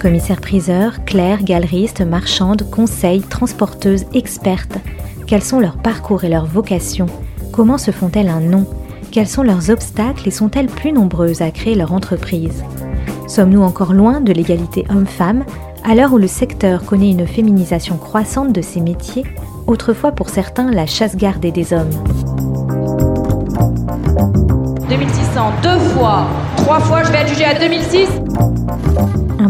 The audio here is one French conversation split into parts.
Commissaires-priseurs, clercs, galeristes, marchandes, conseils, transporteuses, expertes. Quels sont leurs parcours et leurs vocations? Comment se font-elles un nom? Quels sont leurs obstacles et sont-elles plus nombreuses à créer leur entreprise? Sommes-nous encore loin de l'égalité homme-femme? À l'heure où le secteur connaît une féminisation croissante de ses métiers, autrefois pour certains la chasse gardée des hommes. 2600 deux fois, trois fois, je vais adjuger à 2006.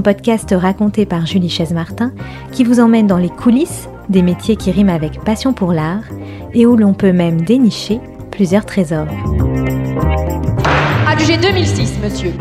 Podcast raconté par Julie Chaise-Martin qui vous emmène dans les coulisses des métiers qui riment avec passion pour l'art et où l'on peut même dénicher plusieurs trésors. Adjugé 2006, monsieur.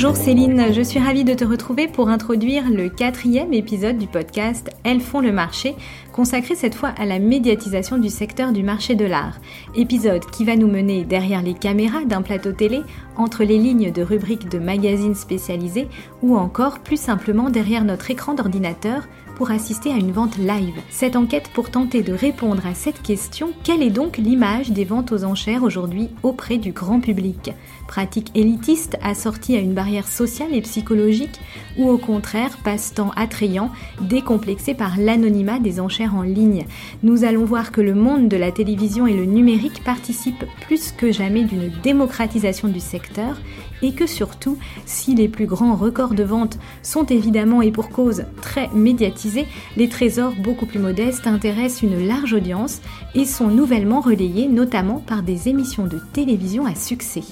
Bonjour Céline, je suis ravie de te retrouver pour introduire le quatrième épisode du podcast Elles font le marché, consacré cette fois à la médiatisation du secteur du marché de l'art. Épisode qui va nous mener derrière les caméras d'un plateau télé, entre les lignes de rubriques de magazines spécialisés ou encore plus simplement derrière notre écran d'ordinateur pour assister à une vente live. Cette enquête pour tenter de répondre à cette question, quelle est donc l'image des ventes aux enchères aujourd'hui auprès du grand public? Pratique élitiste assortie à une barrière sociale et psychologique ou au contraire passe-temps attrayant décomplexé par l'anonymat des enchères en ligne? Nous allons voir que le monde de la télévision et le numérique participent plus que jamais d'une démocratisation du secteur et que surtout, si les plus grands records de vente sont évidemment et pour cause très médiatisés, les trésors beaucoup plus modestes intéressent une large audience et sont nouvellement relayés notamment par des émissions de télévision à succès.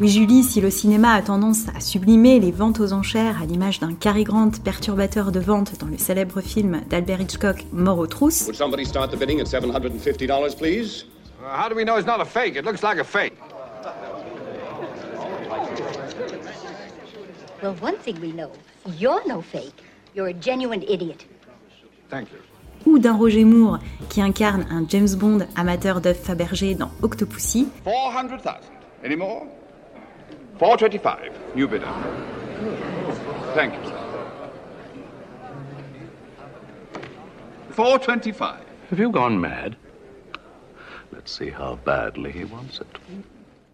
Oui Julie, si le cinéma a tendance à sublimer les ventes aux enchères à l'image d'un Cary Grant perturbateur de vente dans le célèbre film d'Albert Hitchcock Mort aux trousses, Would somebody start the bidding at $750, please? How do we know it's not a fake? It looks like a fake. Well, one thing we know you're no fake. You're a genuine idiot. Thank you. ou d'un Roger Moore qui incarne un James Bond amateur d'œufs Fabergé dans Octopussy, 400,000. Any more? 425. New bidder. Thank you, sir. 425. Have you gone mad? Let's see how badly he wants it.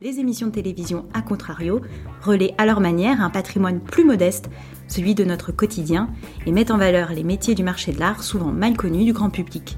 Les émissions de télévision, à contrario, relaient à leur manière un patrimoine plus modeste, celui de notre quotidien, et mettent en valeur les métiers du marché de l'art souvent mal connus du grand public.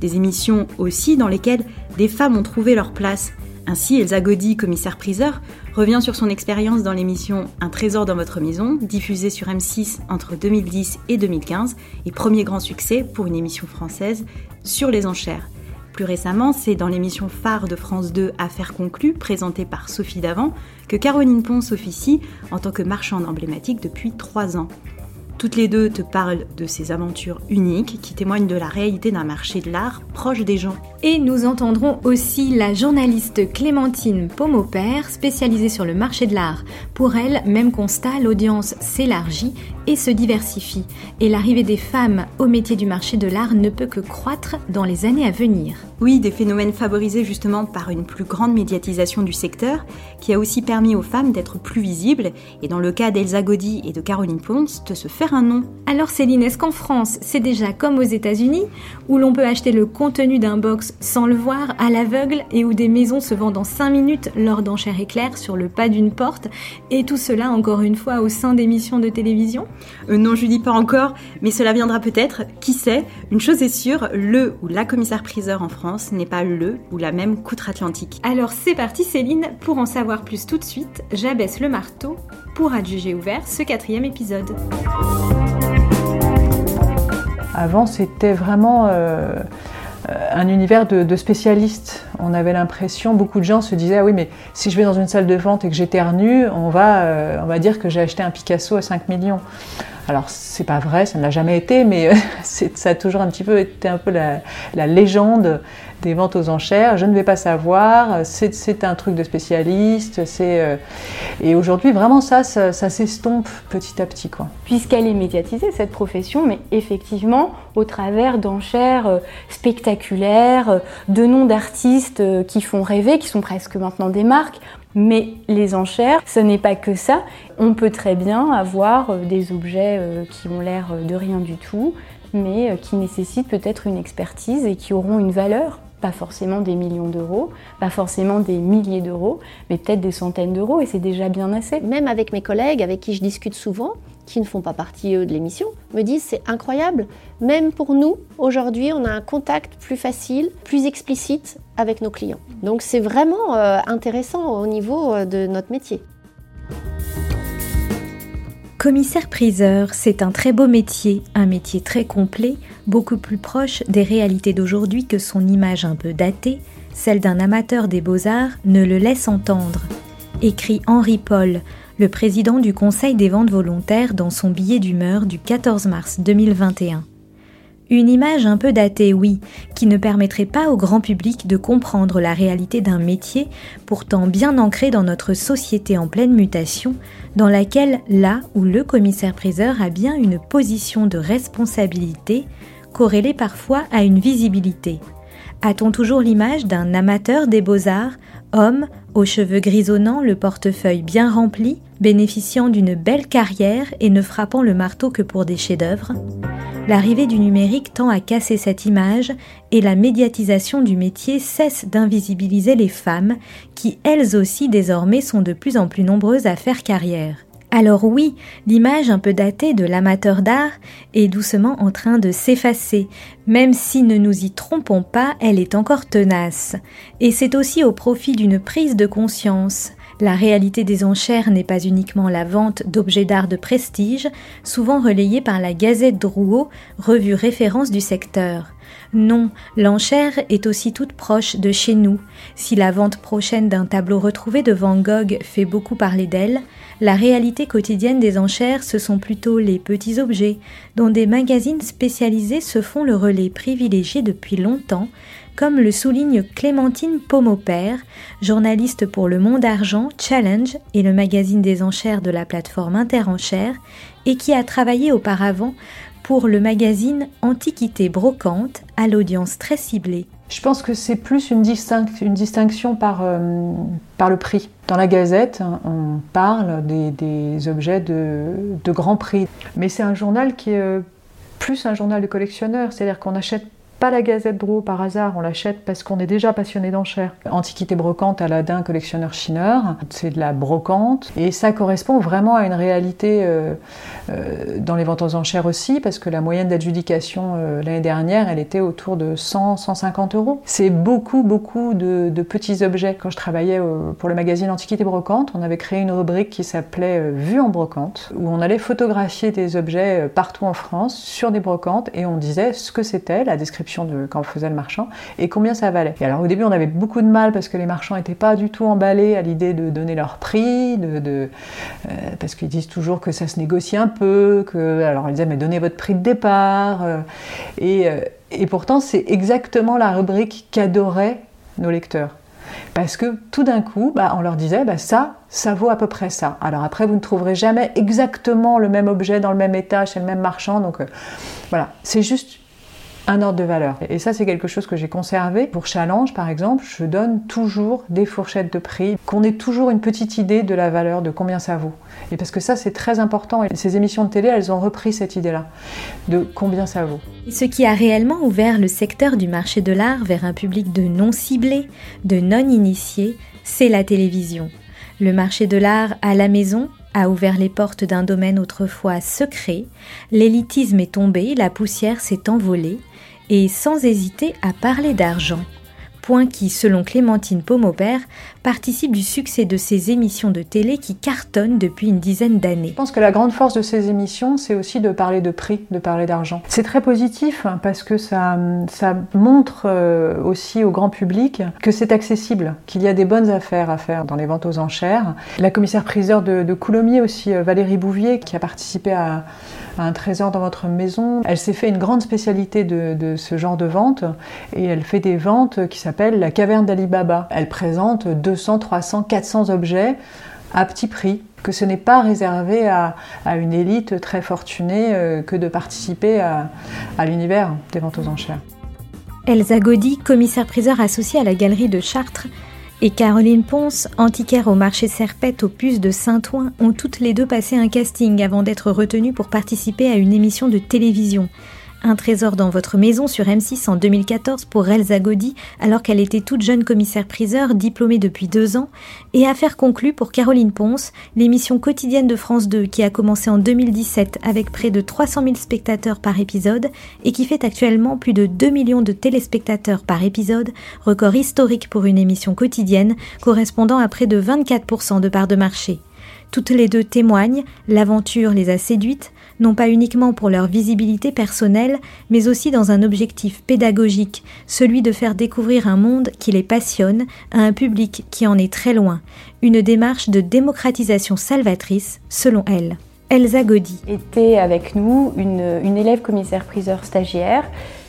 Des émissions aussi dans lesquelles des femmes ont trouvé leur place. Ainsi, Elsa Gaudy, commissaire-priseur, revient sur son expérience dans l'émission Un trésor dans votre maison, diffusée sur M6 entre 2010 et 2015, et premier grand succès pour une émission française sur les enchères. Plus récemment, c'est dans l'émission phare de France 2 Affaires conclues, présentée par Sophie Davant, que Caroline Ponce officie en tant que marchande emblématique depuis trois ans. Toutes les deux te parlent de ces aventures uniques qui témoignent de la réalité d'un marché de l'art proche des gens. Et nous entendrons aussi la journaliste Clémentine Pomopère, spécialisée sur le marché de l'art. Pour elle, même constat, l'audience s'élargit et se diversifie. Et l'arrivée des femmes au métier du marché de l'art ne peut que croître dans les années à venir. Oui, des phénomènes favorisés justement par une plus grande médiatisation du secteur, qui a aussi permis aux femmes d'être plus visibles, et dans le cas d'Elsa Gaudy et de Caroline Ponce, de se faire un nom. Alors Céline, est-ce qu'en France, c'est déjà comme aux États-Unis, où l'on peut acheter le contenu d'un box sans le voir, à l'aveugle, et où des maisons se vendent en 5 minutes lors d'enchères éclairs sur le pas d'une porte, et tout cela encore une fois au sein d'émissions de télévision? Euh, non, je dis pas encore, mais cela viendra peut-être, qui sait? Une chose est sûre, le ou la commissaire-priseur en France n'est pas le ou la même qu'outre-Atlantique. Alors c'est parti Céline, pour en savoir plus tout de suite, j'abaisse le marteau pour adjuger ouvert ce quatrième épisode. Avant, c'était vraiment euh, un univers de, spécialistes. On avait l'impression, beaucoup de gens se disaient Ah oui, mais si je vais dans une salle de vente et que j'éternue, on va, euh, on va dire que j'ai acheté un Picasso à 5 millions. Alors c'est pas vrai, ça ne l'a jamais été, mais ça a toujours un petit peu été un peu la, légende des ventes aux enchères. Je ne vais pas savoir, c'est un truc de spécialiste. c'est Et aujourd'hui, vraiment, ça, ça, s'estompe petit à petit. Puisqu'elle est médiatisée, cette profession, mais effectivement, au travers d'enchères spectaculaires, de noms d'artistes qui font rêver, qui sont presque maintenant des marques. Mais les enchères, ce n'est pas que ça. On peut très bien avoir euh, des objets euh, qui ont l'air euh, de rien du tout, mais qui nécessitent peut-être une expertise et qui auront une valeur. Pas forcément des millions d'euros, pas forcément des milliers d'euros, mais peut-être des centaines d'euros, et c'est déjà bien assez. Même avec mes collègues avec qui je discute souvent, qui ne font pas partie de l'émission, me disent c'est incroyable. Même pour nous, aujourd'hui, on a un contact plus facile, plus explicite avec nos clients. Donc c'est vraiment euh, intéressant au niveau euh, de notre métier. Commissaire-priseur, c'est un très beau métier, un métier très complet, beaucoup plus proche des réalités d'aujourd'hui que son image un peu datée, celle d'un amateur des beaux-arts, ne le laisse entendre. Écrit Henri Paul, le président du Conseil des ventes volontaires dans son billet d'humeur du 14 mars 2021. Une image un peu datée, oui, qui ne permettrait pas au grand public de comprendre la réalité d'un métier pourtant bien ancré dans notre société en pleine mutation, dans laquelle là où le commissaire-priseur a bien une position de responsabilité, corrélée parfois à une visibilité. A-t-on toujours l'image d'un amateur des beaux-arts, homme, aux cheveux grisonnants, le portefeuille bien rempli, bénéficiant d'une belle carrière et ne frappant le marteau que pour des chefs-d'œuvre L'arrivée du numérique tend à casser cette image et la médiatisation du métier cesse d'invisibiliser les femmes qui elles aussi désormais sont de plus en plus nombreuses à faire carrière. Alors oui, l'image un peu datée de l'amateur d'art est doucement en train de s'effacer, même si ne nous y trompons pas, elle est encore tenace. Et c'est aussi au profit d'une prise de conscience. La réalité des enchères n'est pas uniquement la vente d'objets d'art de prestige, souvent relayés par la Gazette Drouot, revue référence du secteur. Non, l'enchère est aussi toute proche de chez nous. Si la vente prochaine d'un tableau retrouvé de Van Gogh fait beaucoup parler d'elle, la réalité quotidienne des enchères, ce sont plutôt les petits objets, dont des magazines spécialisés se font le relais privilégié depuis longtemps, comme le souligne Clémentine Pomopère, journaliste pour Le Monde Argent, Challenge et le magazine des enchères de la plateforme Interenchères, et qui a travaillé auparavant pour le magazine Antiquité Brocante à l'audience très ciblée. Je pense que c'est plus une, distinction par, euh, par, le prix. Dans la Gazette, on parle des, objets de, de, grand prix. Mais c'est un journal qui est euh, plus un journal de collectionneur, c'est-à-dire qu'on achète la Gazette Drouot par hasard, on l'achète parce qu'on est déjà passionné d'enchères. Antiquité brocante, Aladdin, collectionneur chineur, c'est de la brocante et ça correspond vraiment à une réalité euh, euh, dans les ventes aux enchères aussi parce que la moyenne d'adjudication euh, l'année dernière, elle était autour de 100-150 euros. C'est beaucoup, beaucoup de, petits objets. Quand je travaillais pour le magazine Antiquité brocante, on avait créé une rubrique qui s'appelait Vue en brocante où on allait photographier des objets partout en France sur des brocantes et on disait ce que c'était, la description de quand on faisait le marchand et combien ça valait. Et alors au début on avait beaucoup de mal parce que les marchands n'étaient pas du tout emballés à l'idée de donner leur prix, de, euh, parce qu'ils disent toujours que ça se négocie un peu, que alors ils disaient mais donnez votre prix de départ. Euh, et, euh, et pourtant c'est exactement la rubrique qu'adoraient nos lecteurs. Parce que tout d'un coup, bah, on leur disait, bah, ça, ça vaut à peu près ça. Alors après, vous ne trouverez jamais exactement le même objet dans le même état chez le même marchand. Donc voilà, c'est juste un ordre de valeur. Et ça, c'est quelque chose que j'ai conservé. Pour Challenge, par exemple, je donne toujours des fourchettes de prix, qu'on ait toujours une petite idée de la valeur, de combien ça vaut. Et parce que ça, c'est très important. Et ces émissions de télé, elles ont repris cette idée-là, de combien ça vaut. Ce qui a réellement ouvert le secteur du marché de l'art vers un public de non ciblés, de non initiés, c'est la télévision. Le marché de l'art à la maison a ouvert les portes d'un domaine autrefois secret, l'élitisme est tombé, la poussière s'est envolée, et sans hésiter à parler d'argent. point qui, selon Clémentine Pomopère, participe du succès de ces émissions de télé qui cartonnent depuis une dizaine d'années. Je pense que la grande force de ces émissions, c'est aussi de parler de prix, de parler d'argent. C'est très positif hein, parce que ça, ça montre euh, aussi au grand public que c'est accessible, qu'il y a des bonnes affaires à faire dans les ventes aux enchères. La commissaire-priseur de, de Coulommiers aussi, euh, Valérie Bouvier, qui a participé à, un trésor dans votre maison, elle s'est fait une grande spécialité de, ce genre de vente et elle fait des ventes qui s'appellent la caverne d'Alibaba. Elle présente 200, 300, 400 objets à petit prix, que ce n'est pas réservé à, à, une élite très fortunée euh, que de participer à, l'univers des ventes aux enchères. Elsa Gaudy, commissaire-priseur associée à la galerie de Chartres, et Caroline Ponce, antiquaire au marché Serpette aux puces de Saint-Ouen, ont toutes les deux passé un casting avant d'être retenues pour participer à une émission de télévision. Un trésor dans votre maison sur M6 en 2014 pour Elsa Gaudy, alors qu'elle était toute jeune commissaire-priseur, diplômée depuis deux ans, et affaire conclue pour Caroline Ponce, l'émission quotidienne de France 2 qui a commencé en 2017 avec près de 300 000 spectateurs par épisode et qui fait actuellement plus de 2 millions de téléspectateurs par épisode, record historique pour une émission quotidienne correspondant à près de 24% de part de marché. Toutes les deux témoignent, l'aventure les a séduites, non pas uniquement pour leur visibilité personnelle, mais aussi dans un objectif pédagogique, celui de faire découvrir un monde qui les passionne à un public qui en est très loin, une démarche de démocratisation salvatrice, selon elle. Elsa Gaudy était avec nous une, une élève commissaire-priseur stagiaire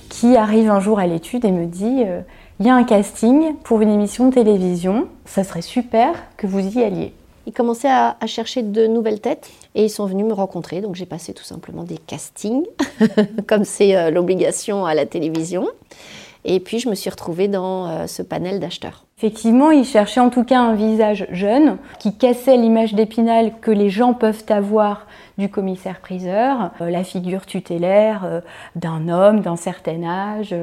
qui arrive un jour à l'étude et me dit euh, il y a un casting pour une émission de télévision, ça serait super que vous y alliez. Ils commençaient à, chercher de nouvelles têtes et ils sont venus me rencontrer. Donc j'ai passé tout simplement des castings, comme c'est euh, l'obligation à la télévision. Et puis je me suis retrouvée dans euh, ce panel d'acheteurs. Effectivement, ils cherchaient en tout cas un visage jeune qui cassait l'image d'Épinal que les gens peuvent avoir du commissaire-priseur, euh, la figure tutélaire euh, d'un homme d'un certain âge,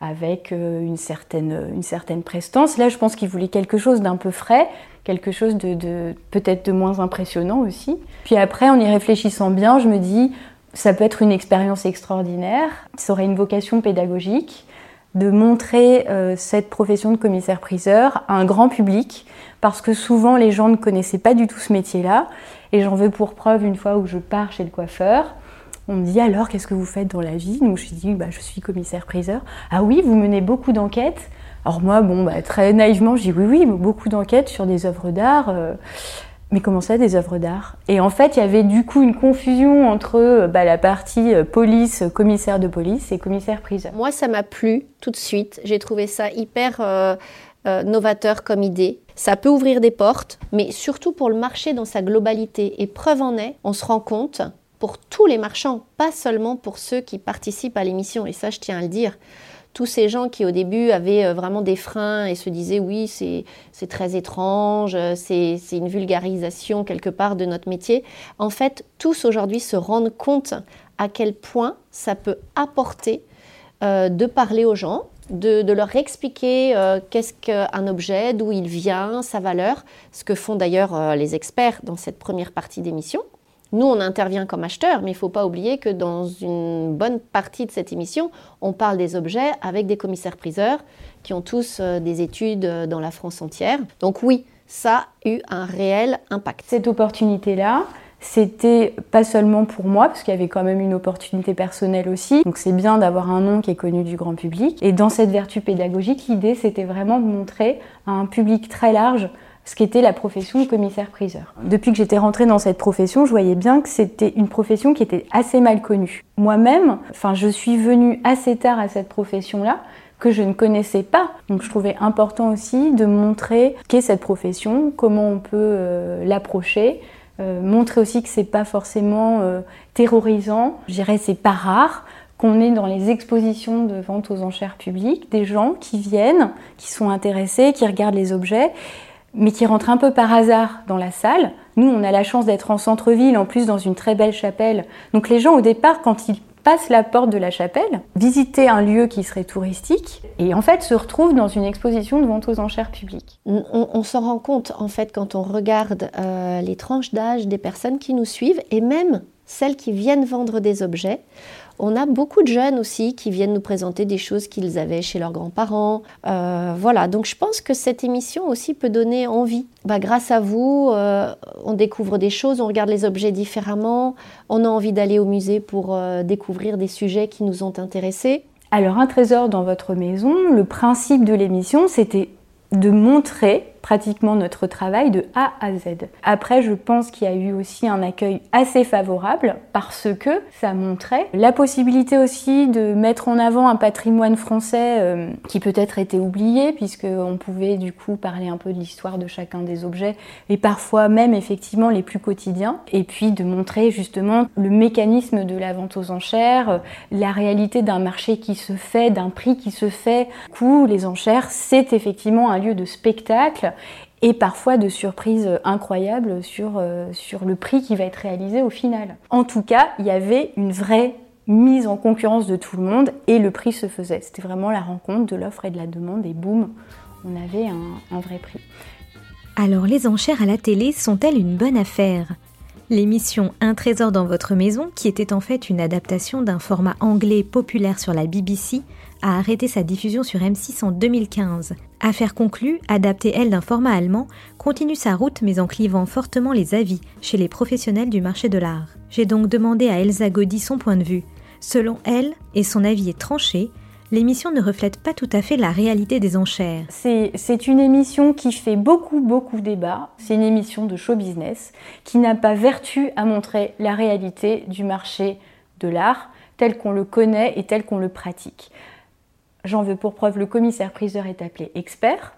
avec une, certaine, une certaine prestance. Là, je pense qu'ils voulaient quelque chose d'un peu frais, quelque chose de, de peut-être de moins impressionnant aussi. Puis après, en y réfléchissant bien, je me dis, ça peut être une expérience extraordinaire, ça aurait une vocation pédagogique de montrer euh, cette profession de commissaire-priseur à un grand public, parce que souvent les gens ne connaissaient pas du tout ce métier-là. Et j'en veux pour preuve une fois où je pars chez le coiffeur. On me dit alors qu'est-ce que vous faites dans la vie? Donc je dis bah, je suis commissaire-priseur. Ah oui, vous menez beaucoup d'enquêtes? Alors moi, bon, bah, très naïvement, je dis oui, oui, beaucoup d'enquêtes sur des œuvres d'art. Euh, mais comment ça, des œuvres d'art? Et en fait, il y avait du coup une confusion entre bah, la partie police, commissaire de police et commissaire-priseur. Moi, ça m'a plu tout de suite. J'ai trouvé ça hyper euh, euh, novateur comme idée. Ça peut ouvrir des portes, mais surtout pour le marché dans sa globalité. Et preuve en est, on se rend compte pour tous les marchands, pas seulement pour ceux qui participent à l'émission. Et ça, je tiens à le dire tous ces gens qui au début avaient vraiment des freins et se disaient oui c'est très étrange, c'est une vulgarisation quelque part de notre métier, en fait tous aujourd'hui se rendent compte à quel point ça peut apporter euh, de parler aux gens, de, de leur expliquer euh, qu'est-ce qu'un objet, d'où il vient, sa valeur, ce que font d'ailleurs euh, les experts dans cette première partie d'émission. Nous, on intervient comme acheteurs, mais il ne faut pas oublier que dans une bonne partie de cette émission, on parle des objets avec des commissaires-priseurs qui ont tous euh, des études euh, dans la France entière. Donc oui, ça a eu un réel impact. Cette opportunité-là, c'était pas seulement pour moi, parce qu'il y avait quand même une opportunité personnelle aussi. Donc c'est bien d'avoir un nom qui est connu du grand public. Et dans cette vertu pédagogique, l'idée, c'était vraiment de montrer à un public très large ce qu'était la profession commissaire-priseur. Depuis que j'étais rentrée dans cette profession, je voyais bien que c'était une profession qui était assez mal connue. Moi-même, enfin, je suis venue assez tard à cette profession-là que je ne connaissais pas. Donc je trouvais important aussi de montrer qu'est cette profession, comment on peut euh, l'approcher, euh, montrer aussi que c'est pas forcément euh, terrorisant. Je dirais c'est pas rare qu'on ait dans les expositions de vente aux enchères publiques des gens qui viennent, qui sont intéressés, qui regardent les objets mais qui rentrent un peu par hasard dans la salle. Nous, on a la chance d'être en centre-ville, en plus dans une très belle chapelle. Donc les gens, au départ, quand ils passent la porte de la chapelle, visiter un lieu qui serait touristique, et en fait se retrouvent dans une exposition de vente aux enchères publiques. On, on s'en rend compte, en fait, quand on regarde euh, les tranches d'âge des personnes qui nous suivent, et même celles qui viennent vendre des objets, On a beaucoup de jeunes aussi qui viennent nous présenter des choses qu'ils avaient chez leurs grands-parents. Euh, voilà, donc je pense que cette émission aussi peut donner envie. Bah, grâce à vous, euh, on découvre des choses, on regarde les objets différemment, on a envie d'aller au musée pour euh, découvrir des sujets qui nous ont intéressés. Alors un trésor dans votre maison, le principe de l'émission, c'était de montrer pratiquement notre travail de A à Z. Après, je pense qu'il y a eu aussi un accueil assez favorable parce que ça montrait la possibilité aussi de mettre en avant un patrimoine français euh, qui peut-être était oublié puisqu'on pouvait du coup parler un peu de l'histoire de chacun des objets et parfois même effectivement les plus quotidiens et puis de montrer justement le mécanisme de la vente aux enchères, euh, la réalité d'un marché qui se fait, d'un prix qui se fait. Du coup, les enchères, c'est effectivement un lieu de spectacle et parfois de surprises incroyables sur, euh, sur le prix qui va être réalisé au final. En tout cas, il y avait une vraie mise en concurrence de tout le monde et le prix se faisait. C'était vraiment la rencontre de l'offre et de la demande et boum, on avait un, un vrai prix. Alors les enchères à la télé sont-elles une bonne affaire? L'émission Un trésor dans votre maison, qui était en fait une adaptation d'un format anglais populaire sur la BBC, a arrêté sa diffusion sur M6 en 2015. Affaire conclue, adaptée elle d'un format allemand, continue sa route mais en clivant fortement les avis chez les professionnels du marché de l'art. J'ai donc demandé à Elsa Gaudy son point de vue. Selon elle, et son avis est tranché, l'émission ne reflète pas tout à fait la réalité des enchères. C'est une émission qui fait beaucoup, beaucoup débat. C'est une émission de show business qui n'a pas vertu à montrer la réalité du marché de l'art tel qu'on le connaît et tel qu'on le pratique. J'en veux pour preuve, le commissaire-priseur est appelé expert.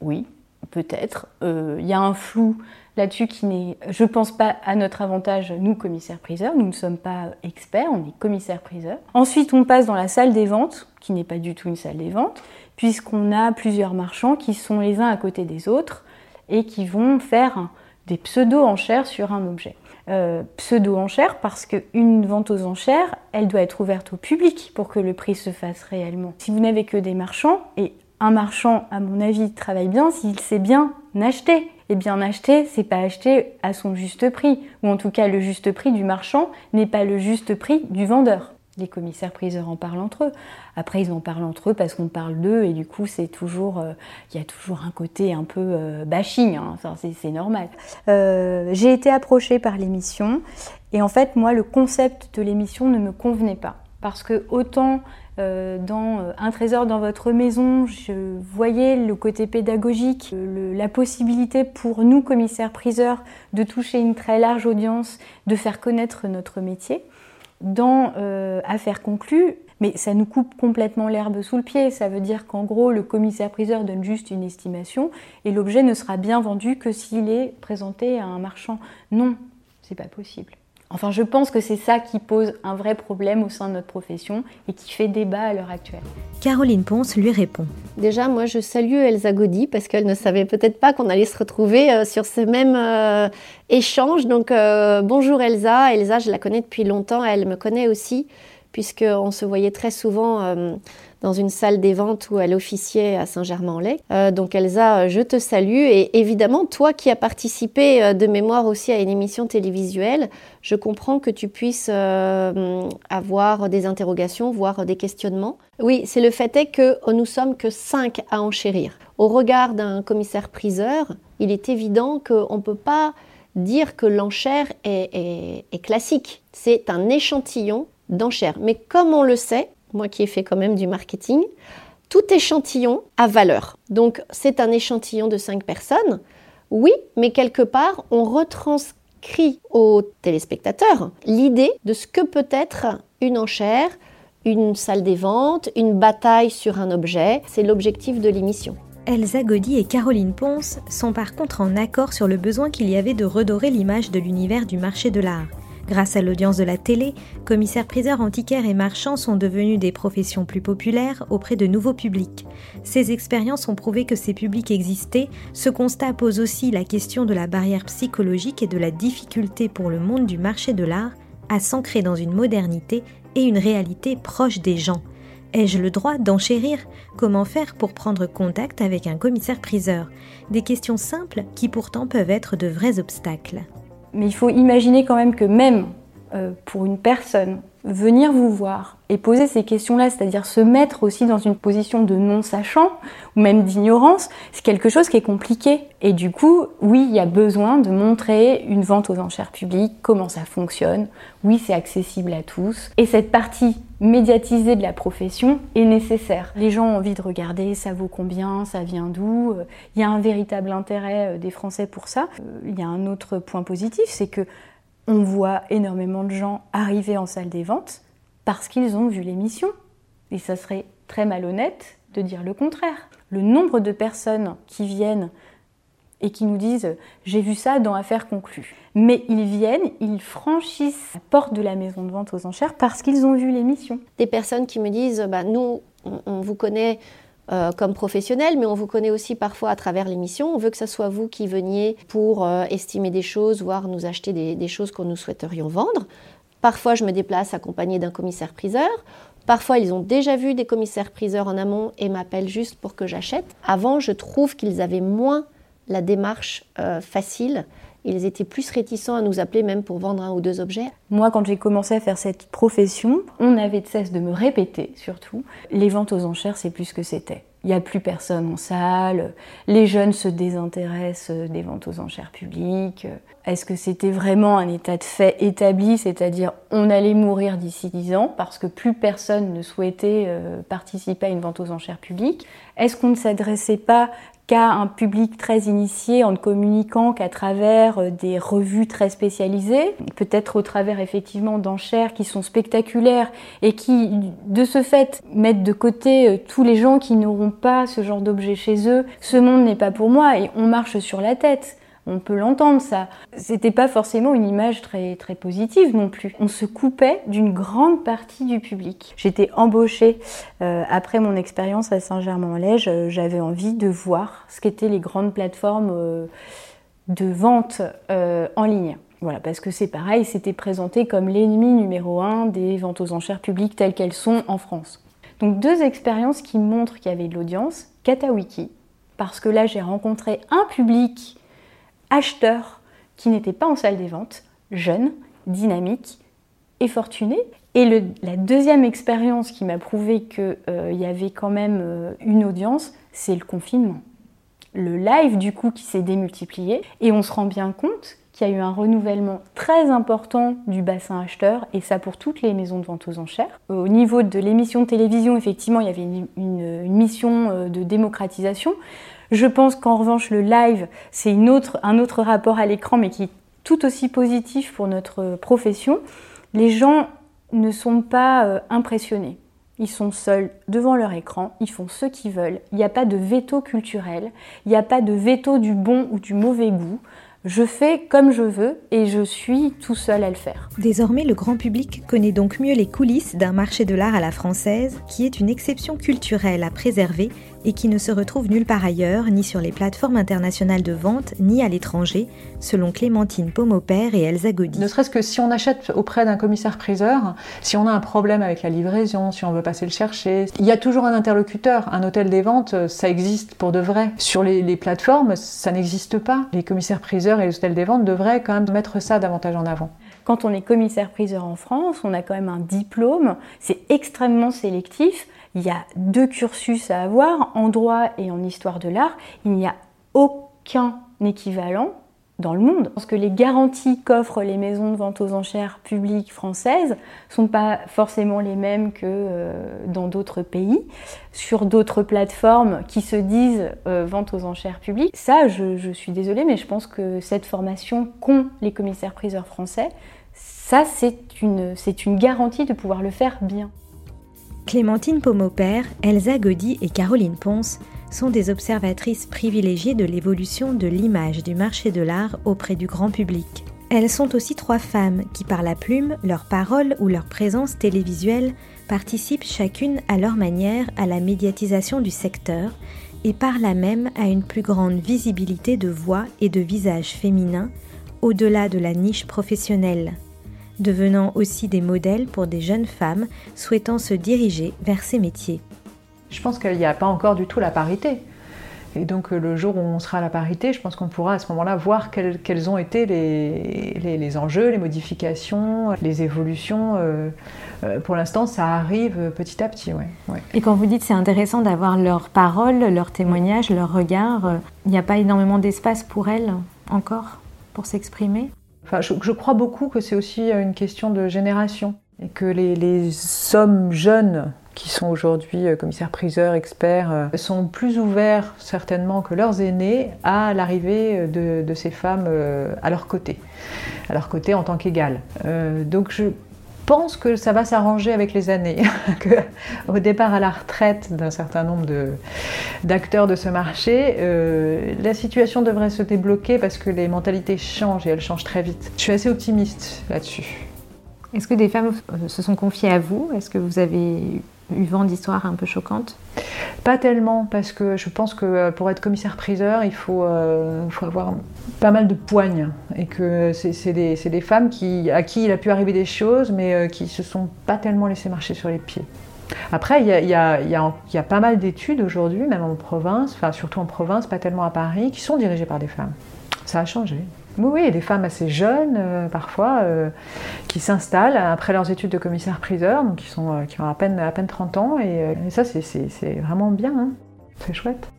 Oui, peut-être. Il euh, y a un flou là-dessus qui n'est, je pense pas à notre avantage, nous, commissaires-priseurs. Nous ne sommes pas experts, on est commissaires-priseurs. Ensuite, on passe dans la salle des ventes, qui n'est pas du tout une salle des ventes, puisqu'on a plusieurs marchands qui sont les uns à côté des autres et qui vont faire des pseudo-enchères sur un objet. Euh, pseudo-enchères parce qu'une vente aux enchères, elle doit être ouverte au public pour que le prix se fasse réellement. Si vous n'avez que des marchands, et un marchand, à mon avis, travaille bien s'il sait bien acheter. Et bien acheter, c'est pas acheter à son juste prix, ou en tout cas le juste prix du marchand n'est pas le juste prix du vendeur les commissaires-priseurs en parlent entre eux. Après, ils en parlent entre eux parce qu'on parle d'eux et du coup, c'est toujours, euh, il y a toujours un côté un peu euh, bashing. Hein. c'est normal. Euh, j'ai été approchée par l'émission et en fait, moi, le concept de l'émission ne me convenait pas parce que autant dans Un trésor dans votre maison, je voyais le côté pédagogique, la possibilité pour nous, commissaires-priseurs, de toucher une très large audience, de faire connaître notre métier dans euh, Affaire mais ça nous coupe complètement l'herbe sous le pied. Ça veut dire qu'en gros, le commissaire-priseur donne juste une estimation et l'objet ne sera bien vendu que s'il est présenté à un marchand. Non, c'est pas possible. Enfin, je pense que c'est ça qui pose un vrai problème au sein de notre profession et qui fait débat à l'heure actuelle. Caroline Ponce lui répond. Déjà, moi, je salue Elsa Gaudy parce qu'elle ne savait peut-être pas qu'on allait se retrouver euh, sur ce même euh, échange. Donc, euh, bonjour Elsa. Elsa, je la connais depuis longtemps. Elle me connaît aussi puisqu'on se voyait très souvent dans une salle des ventes où elle officiait à Saint-Germain-en-Laye. Euh, donc Elsa, je te salue. Et évidemment, toi qui as participé euh, de mémoire aussi à une émission télévisuelle, je comprends que tu puisses euh, avoir des interrogations, voire des questionnements. Oui, c'est le fait est que nous sommes que cinq à enchérir. Au regard d'un commissaire-priseur, il est évident qu'on ne peut pas dire que l'enchère est classique. C'est un échantillon d'enchères. Mais comme on le sait, moi qui ai fait quand même du marketing, tout échantillon a valeur. Donc c'est un échantillon de 5 personnes, oui, mais quelque part, on retranscrit aux téléspectateurs l'idée de ce que peut être une enchère, une salle des ventes, une bataille sur un objet. C'est l'objectif de l'émission. Elsa Gaudy et Caroline Ponce sont par contre en accord sur le besoin qu'il y avait de redorer l'image de l'univers du marché de l'art. Grâce à l'audience de la télé, commissaires-priseurs antiquaires et marchands sont devenus des professions plus populaires auprès de nouveaux publics. Ces expériences ont prouvé que ces publics existaient. Ce constat pose aussi la question de la barrière psychologique et de la difficulté pour le monde du marché de l'art à s'ancrer dans une modernité et une réalité proche des gens. Ai-je le droit d'enchérir Comment faire pour prendre contact avec un commissaire-priseur Des questions simples qui pourtant peuvent être de vrais obstacles. Mais il faut imaginer quand même que même pour une personne venir vous voir et poser ces questions-là, c'est-à-dire se mettre aussi dans une position de non-sachant ou même d'ignorance, c'est quelque chose qui est compliqué. Et du coup, oui, il y a besoin de montrer une vente aux enchères publiques, comment ça fonctionne. Oui, c'est accessible à tous. Et cette partie médiatisée de la profession est nécessaire. Les gens ont envie de regarder, ça vaut combien, ça vient d'où. Il y a un véritable intérêt euh, des Français pour ça. Euh, il y a un autre point positif, c'est que on voit énormément de gens arriver en salle des ventes parce qu'ils ont vu l'émission. Et ça serait très malhonnête de dire le contraire. Le nombre de personnes qui viennent et qui nous disent j'ai vu ça dans Affaires conclues. Mais ils viennent, ils franchissent la porte de la maison de vente aux enchères parce qu'ils ont vu l'émission. Des personnes qui me disent bah, nous, on, vous connaît euh, comme professionnel, mais on vous connaît aussi parfois à travers l'émission. On veut que ce soit vous qui veniez pour euh, estimer des choses, voire nous acheter des, choses que nous souhaiterions vendre. Parfois, je me déplace accompagné d'un commissaire-priseur. Parfois, ils ont déjà vu des commissaires-priseurs en amont et m'appellent juste pour que j'achète. Avant, je trouve qu'ils avaient moins la démarche euh, facile. Ils étaient plus réticents à nous appeler même pour vendre un ou deux objets. Moi, quand j'ai commencé à faire cette profession, on avait de cesse de me répéter, surtout, les ventes aux enchères, c'est plus ce que c'était. Il n'y a plus personne en salle, les jeunes se désintéressent des ventes aux enchères publiques. Est-ce que c'était vraiment un état de fait établi, c'est-à-dire on allait mourir d'ici 10 ans parce que plus personne ne souhaitait euh, participer à une vente aux enchères publiques? Est-ce qu'on ne s'adressait pas un public très initié en ne communiquant qu'à travers euh, des revues très spécialisées, peut-être au travers effectivement d'enchères qui sont spectaculaires et qui, de ce fait, mettent de côté euh, tous les gens qui n'auront pas ce genre d'objet chez eux. Ce monde n'est pas pour moi et on marche sur la tête on peut l'entendre ça. C'était pas forcément une image très, positive non plus. On se coupait d'une grande partie du public. J'étais embauchée euh, après mon expérience à Saint-Germain-en-Laye, j'avais envie de voir ce qu'étaient les grandes plateformes euh, de vente euh, en ligne. Voilà, parce que c'est pareil, c'était présenté comme l'ennemi numéro un des ventes aux enchères publiques telles qu'elles sont en France. Donc deux expériences qui montrent qu'il y avait de l'audience. Katawiki, parce que là j'ai rencontré un public acheteurs qui n'étaient pas en salle des ventes, jeunes, dynamiques et fortunés. Et la deuxième expérience qui m'a prouvé qu'il euh, y avait quand même euh, une audience, c'est le confinement. Le live du coup qui s'est démultiplié et on se rend bien compte qu'il y a eu un renouvellement très important du bassin acheteur, et ça pour toutes les maisons de vente aux enchères. Au niveau de l'émission de télévision, effectivement, il y avait une mission euh, de démocratisation. Je pense qu'en revanche, le live, c'est un autre rapport à l'écran, mais qui est tout aussi positif pour notre profession. Les gens ne sont pas euh, impressionnés. Ils sont seuls devant leur écran, ils font ce qu'ils veulent. Il n'y a pas de veto culturel, il n'y a pas de veto du bon ou du mauvais goût. Je fais comme je veux et je suis tout seul à le faire. Désormais, le grand public connaît donc mieux les coulisses d'un marché de l'art à la française, qui est une exception culturelle à préserver et qui ne se retrouve nulle part ailleurs, ni sur les plateformes internationales de vente, ni à l'étranger, selon Clémentine Pomopère et Elsa Gaudy. Ne serait-ce que si on achète auprès d'un commissaire-priseur, si on a un problème avec la livraison, si on veut passer le chercher, il y a toujours un interlocuteur. Un hôtel des ventes, ça existe pour de vrai. Sur les, les plateformes, ça n'existe pas. Les commissaires-priseurs et les hôtels des ventes devraient quand même mettre ça davantage en avant. Quand on est commissaire-priseur en France, on a quand même un diplôme, c'est extrêmement sélectif. Il y a deux cursus à avoir, en droit et en histoire de l'art. Il n'y a aucun équivalent dans le monde. Parce que les garanties qu'offrent les maisons de vente aux enchères publiques françaises sont pas forcément les mêmes que euh, dans d'autres pays, sur d'autres plateformes qui se disent euh, vente aux enchères publiques. Ça, je, je, suis désolée, mais je pense que cette formation qu'ont les commissaires-priseurs français, ça, c'est une, une garantie de pouvoir le faire bien. Clémentine Pomopère, Elsa Gaudy et Caroline Ponce sont des observatrices privilégiées de l'évolution de l'image du marché de l'art auprès du grand public. Elles sont aussi trois femmes qui, par la plume, leur parole ou leur présence télévisuelle, participent chacune à leur manière à la médiatisation du secteur et par là même à une plus grande visibilité de voix et de visages féminins au-delà de la niche professionnelle devenant aussi des modèles pour des jeunes femmes souhaitant se diriger vers ces métiers. Je pense qu'il n'y a pas encore du tout la parité. Et donc euh, le jour où on sera à la parité, je pense qu'on pourra à ce moment-là voir quels, quels ont été les, les, les, enjeux, les modifications, les évolutions. Euh, euh, pour l'instant, ça arrive petit à petit. Ouais, ouais. Et quand vous dites c'est intéressant d'avoir leurs paroles, leurs témoignages, leurs regards, il n'y a pas énormément d'espace pour elles encore pour s'exprimer? Enfin, je, crois beaucoup que c'est aussi une question de génération et que les, hommes jeunes qui sont aujourd'hui euh, commissaires-priseurs, experts, euh, sont plus ouverts certainement que leurs aînés à l'arrivée de, ces femmes euh, à leur côté, à leur côté en tant qu'égales. donc je pense que ça va s'arranger avec les années, au départ à la retraite d'un certain nombre d'acteurs de, de, ce marché, euh, la situation devrait se débloquer parce que les mentalités changent et elles changent très vite. Je suis assez optimiste là-dessus. Est-ce que des femmes se sont confiées à vous? Est-ce que vous avez eu vent d'histoires un peu choquantes Pas tellement, parce que je pense que pour être commissaire-priseur, il faut, euh, faut, avoir pas mal de poignes. Et que c'est des, des, femmes qui, à qui il a pu arriver des choses, mais euh, qui se sont pas tellement laissées marcher sur les pieds. Après, il y y, y a, pas mal d'études aujourd'hui, même en province, enfin surtout en province, pas tellement à Paris, qui sont dirigées par des femmes. Ça a changé. Oui, oui, des femmes assez jeunes, euh, parfois, euh, qui s'installent après leurs études de commissaire-priseur, donc qui, sont, euh, qui ont à peine, à peine 30 ans, et, ça, c'est vraiment bien, hein. c'est chouette.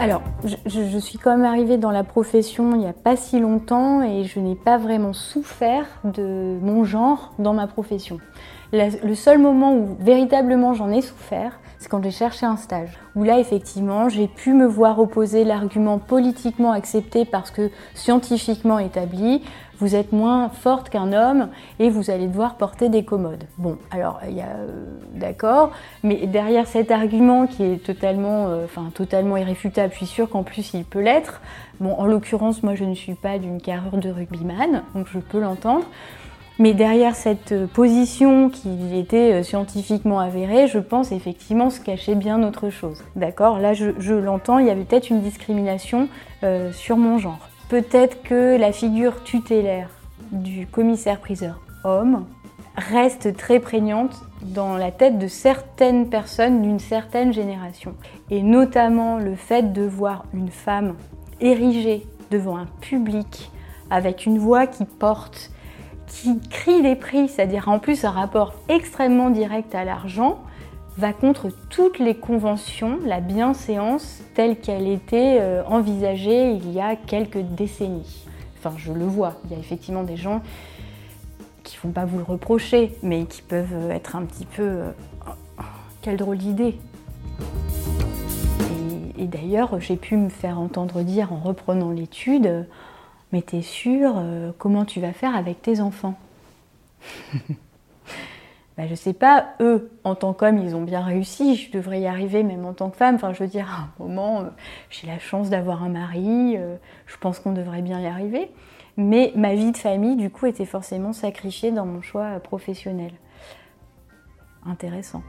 Alors, je, suis quand même arrivée dans la profession il n'y a pas si longtemps et je n'ai pas vraiment souffert de mon genre dans ma profession. Le seul moment où véritablement j'en ai souffert, c'est quand j'ai cherché un stage. Où là, effectivement, j'ai pu me voir opposer l'argument politiquement accepté parce que scientifiquement établi, vous êtes moins forte qu'un homme et vous allez devoir porter des commodes. Bon, alors, il y a... Euh, D'accord, mais derrière cet argument qui est totalement, euh, totalement irréfutable, je suis sûre qu'en plus il peut l'être. Bon, en l'occurrence, moi, je ne suis pas d'une carrure de rugbyman, donc je peux l'entendre. Mais derrière cette position qui était scientifiquement avérée, je pense effectivement se cachait bien autre chose. D'accord? Là, je, je l'entends, il y avait peut-être une discrimination euh, sur mon genre. Peut-être que la figure tutélaire du commissaire-priseur homme reste très prégnante dans la tête de certaines personnes d'une certaine génération. Et notamment le fait de voir une femme érigée devant un public avec une voix qui porte qui crie les prix, c'est-à-dire en plus un rapport extrêmement direct à l'argent, va contre toutes les conventions, la bienséance telle qu'elle était euh, envisagée il y a quelques décennies. Enfin, je le vois, il y a effectivement des gens qui ne vont pas vous le reprocher, mais qui peuvent être un petit peu... Euh, quelle drôle d'idée et d'ailleurs, j'ai pu me faire entendre dire en reprenant l'étude, mais t'es sûr euh, comment tu vas faire avec tes enfants ben, Je sais pas, eux, en tant qu'hommes, ils ont bien réussi, je devrais y arriver même en tant que femme. Enfin, je veux dire, à un moment, euh, j'ai la chance d'avoir un mari, euh, je pense qu'on devrait bien y arriver. Mais ma vie de famille, du coup, était forcément sacrifiée dans mon choix professionnel. Intéressant.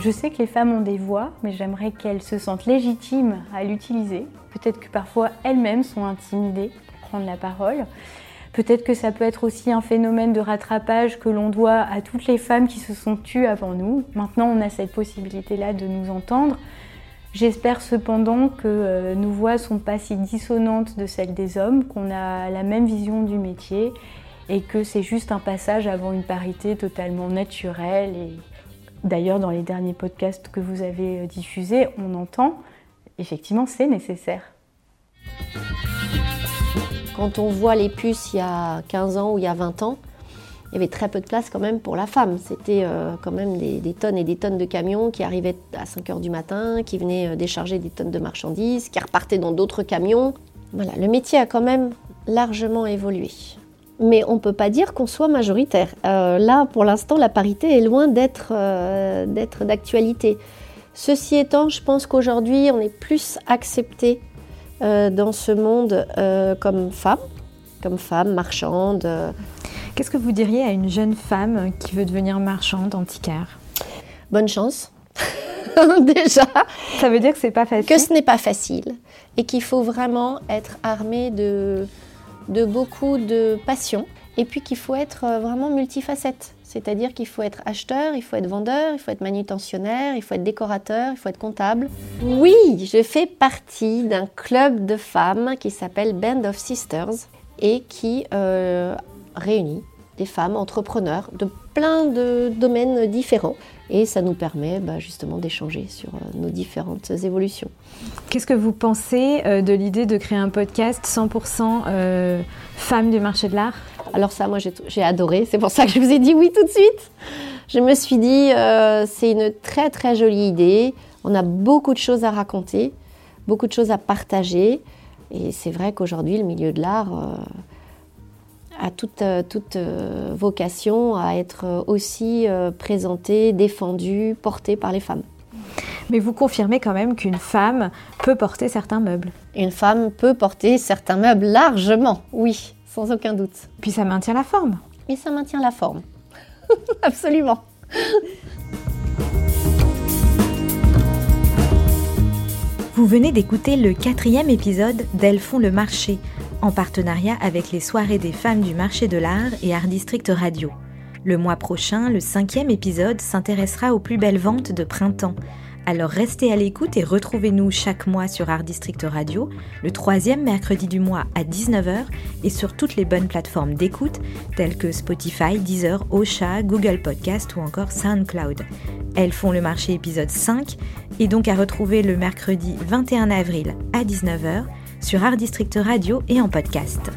Je sais que les femmes ont des voix, mais j'aimerais qu'elles se sentent légitimes à l'utiliser. Peut-être que parfois elles-mêmes sont intimidées pour prendre la parole. Peut-être que ça peut être aussi un phénomène de rattrapage que l'on doit à toutes les femmes qui se sont tues avant nous. Maintenant, on a cette possibilité-là de nous entendre. J'espère cependant que euh, nos voix ne sont pas si dissonantes de celles des hommes, qu'on a la même vision du métier et que c'est juste un passage avant une parité totalement naturelle et D'ailleurs, dans les derniers podcasts que vous avez diffusés, on entend effectivement c'est nécessaire. Quand on voit les puces il y a 15 ans ou il y a 20 ans, il y avait très peu de place quand même pour la femme. C'était euh, quand même des, des, tonnes et des tonnes de camions qui arrivaient à 5 heures du matin, qui venaient euh, décharger des tonnes de marchandises, qui repartaient dans d'autres camions. Voilà, le métier a quand même largement évolué mais on ne peut pas dire qu'on soit majoritaire. Euh, là, pour l'instant, la parité est loin d'être euh, d'actualité. Ceci étant, je pense qu'aujourd'hui, on est plus accepté euh, dans ce monde euh, comme femme, comme femme marchande. Qu'est-ce que vous diriez à une jeune femme qui veut devenir marchande antiquaire? Bonne chance. Déjà. Ça veut dire que c'est pas facile? Que ce n'est pas facile et qu'il faut vraiment être armé de de beaucoup de passion et puis qu'il faut être vraiment multifacette. C'est-à-dire qu'il faut être acheteur, il faut être vendeur, il faut être manutentionnaire, il faut être décorateur, il faut être comptable. Oui, je fais partie d'un club de femmes qui s'appelle Band of Sisters et qui euh, réunit des femmes entrepreneurs de plein de domaines différents. Et ça nous permet bah, justement d'échanger sur euh, nos différentes évolutions. Qu'est-ce que vous pensez euh, de l'idée de créer un podcast 100% euh, femmes du marché de l'art? Alors ça, moi j'ai adoré, c'est pour ça que je vous ai dit oui tout de suite. Je me suis dit, c'est une très très jolie idée, on a beaucoup de choses à raconter, beaucoup de choses à partager. Et c'est vrai qu'aujourd'hui, le milieu de l'art a toute, euh, toute euh, vocation à être aussi euh, présentée, défendue, portée par les femmes. Mais vous confirmez quand même qu'une femme peut porter certains meubles Une femme peut porter certains meubles largement, oui, sans aucun doute. Puis ça maintient la forme Et ça maintient la forme. Absolument. Vous venez d'écouter le quatrième épisode d'Elles font le marché, en partenariat avec les soirées des femmes du marché de l'art et Art District Radio. Le mois prochain, le cinquième épisode s'intéressera aux plus belles ventes de printemps. Alors restez à l'écoute et retrouvez-nous chaque mois sur Art District Radio, le troisième mercredi du mois à 19h et sur toutes les bonnes plateformes d'écoute telles que Spotify, Deezer, Ocha, Google Podcast ou encore SoundCloud. Elles font le marché épisode 5 et donc à retrouver le mercredi 21 avril à 19h sur Art District Radio et en podcast.